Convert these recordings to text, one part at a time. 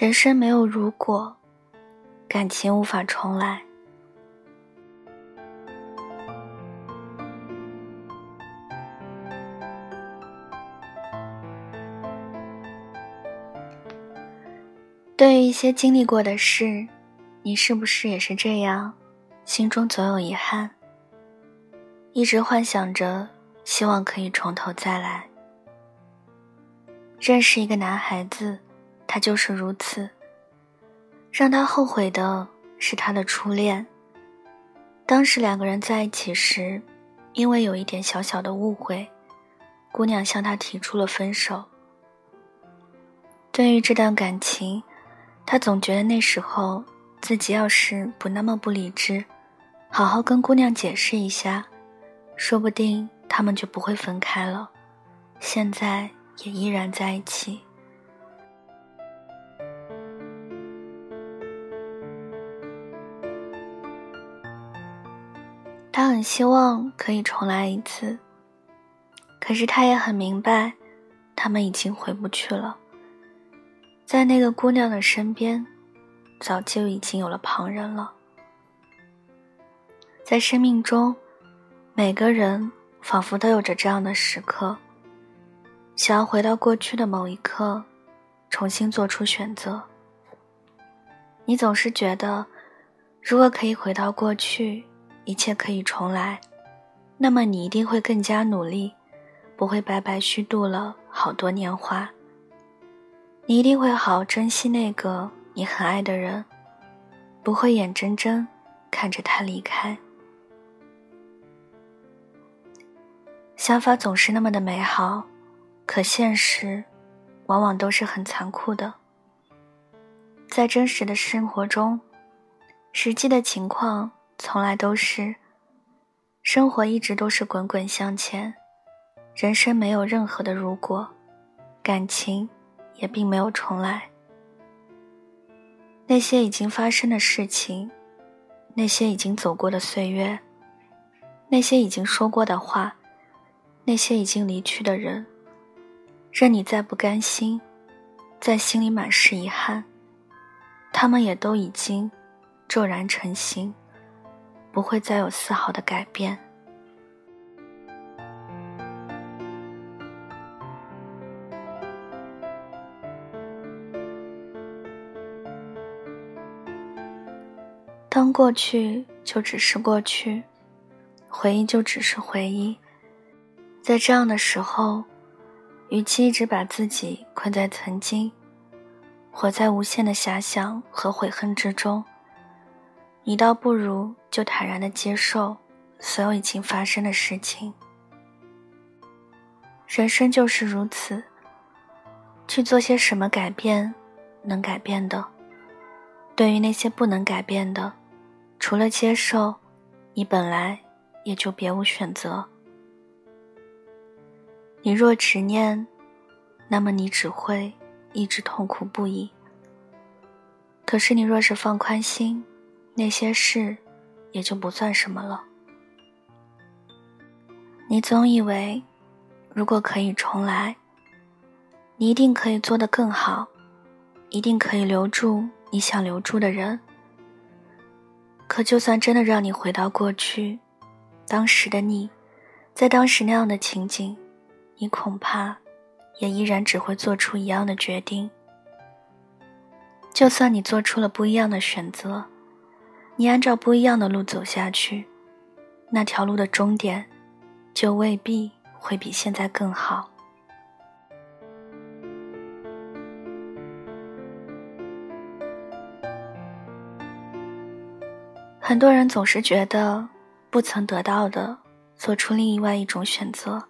人生没有如果，感情无法重来。对于一些经历过的事，你是不是也是这样？心中总有遗憾，一直幻想着，希望可以从头再来。认识一个男孩子，他就是如此。让他后悔的是他的初恋。当时两个人在一起时，因为有一点小小的误会，姑娘向他提出了分手。对于这段感情，他总觉得那时候自己要是不那么不理智，好好跟姑娘解释一下，说不定他们就不会分开了。现在也依然在一起。他很希望可以重来一次，可是他也很明白，他们已经回不去了。在那个姑娘的身边，早就已经有了旁人了。在生命中，每个人仿佛都有着这样的时刻，想要回到过去的某一刻，重新做出选择。你总是觉得，如果可以回到过去，一切可以重来，那么你一定会更加努力，不会白白虚度了好多年华。你一定会好好珍惜那个你很爱的人，不会眼睁睁看着他离开。想法总是那么的美好，可现实往往都是很残酷的。在真实的生活中，实际的情况从来都是：生活一直都是滚滚向前，人生没有任何的如果，感情。也并没有重来。那些已经发生的事情，那些已经走过的岁月，那些已经说过的话，那些已经离去的人，任你再不甘心，在心里满是遗憾，他们也都已经骤然成型，不会再有丝毫的改变。当过去就只是过去，回忆就只是回忆，在这样的时候，与其一直把自己困在曾经，活在无限的遐想和悔恨之中，你倒不如就坦然的接受所有已经发生的事情。人生就是如此，去做些什么改变，能改变的，对于那些不能改变的。除了接受，你本来也就别无选择。你若执念，那么你只会一直痛苦不已。可是你若是放宽心，那些事也就不算什么了。你总以为，如果可以重来，你一定可以做得更好，一定可以留住你想留住的人。可就算真的让你回到过去，当时的你，在当时那样的情景，你恐怕也依然只会做出一样的决定。就算你做出了不一样的选择，你按照不一样的路走下去，那条路的终点，就未必会比现在更好。很多人总是觉得，不曾得到的，做出另外一种选择，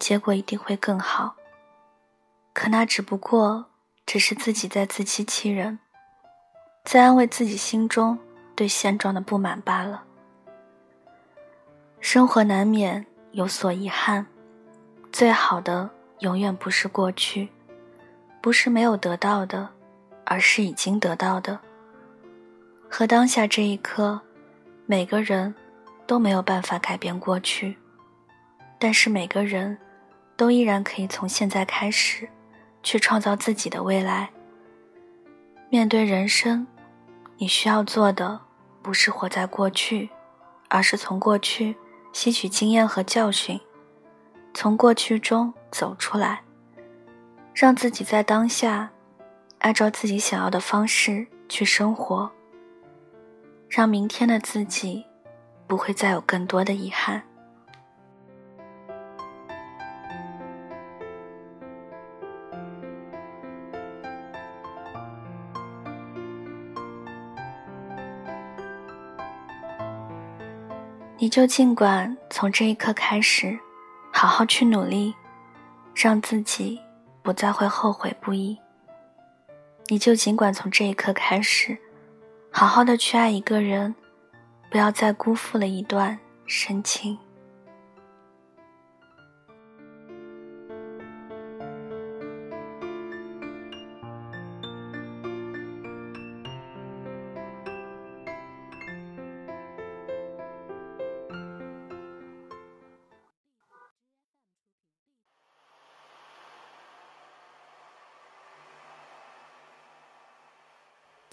结果一定会更好。可那只不过只是自己在自欺欺人，在安慰自己心中对现状的不满罢了。生活难免有所遗憾，最好的永远不是过去，不是没有得到的，而是已经得到的。和当下这一刻，每个人都没有办法改变过去，但是每个人都依然可以从现在开始，去创造自己的未来。面对人生，你需要做的不是活在过去，而是从过去吸取经验和教训，从过去中走出来，让自己在当下按照自己想要的方式去生活，让明天的自己不会再有更多的遗憾。你就尽管从这一刻开始，好好去努力，让自己不再会后悔不已。你就尽管从这一刻开始，好好的去爱一个人，不要再辜负了一段深情。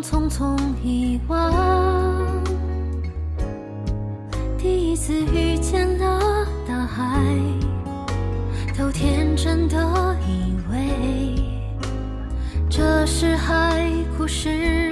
匆匆遗忘，第一次遇见了大海，都天真的以为这是海枯石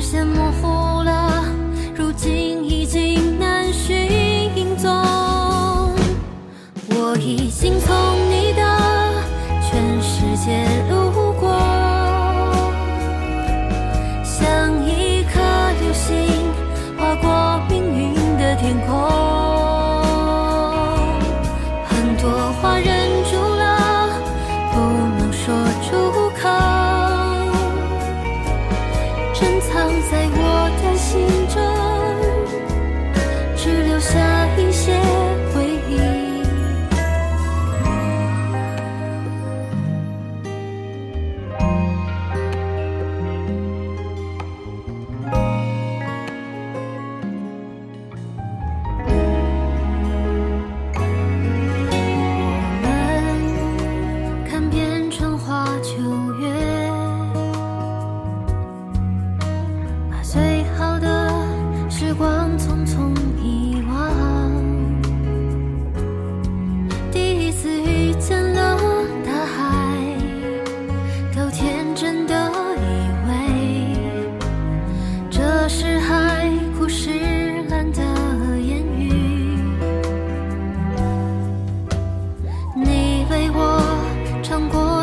视线模糊了如今已经难寻影踪。我已经从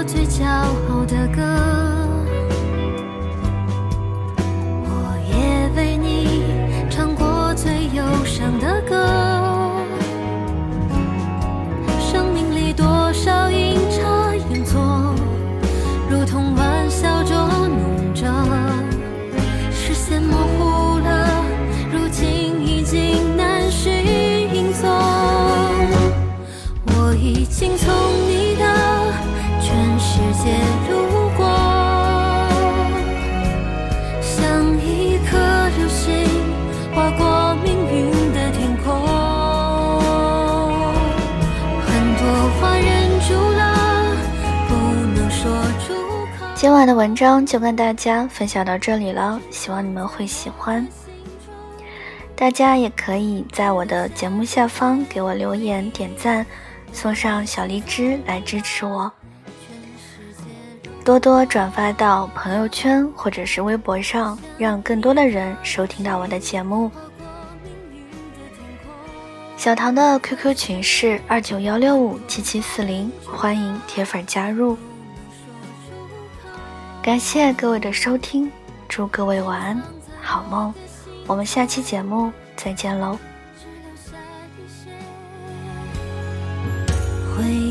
最骄傲的歌。今晚的文章就跟大家分享到这里了，希望你们会喜欢。大家也可以在我的节目下方给我留言点赞，送上小荔枝来支持我。多多转发到朋友圈或者是微博上，让更多的人收听到我的节目。小唐的 QQ 群是二九幺六五七七四零，欢迎铁粉加入。感谢各位的收听，祝各位晚安，好梦，我们下期节目再见喽。回忆。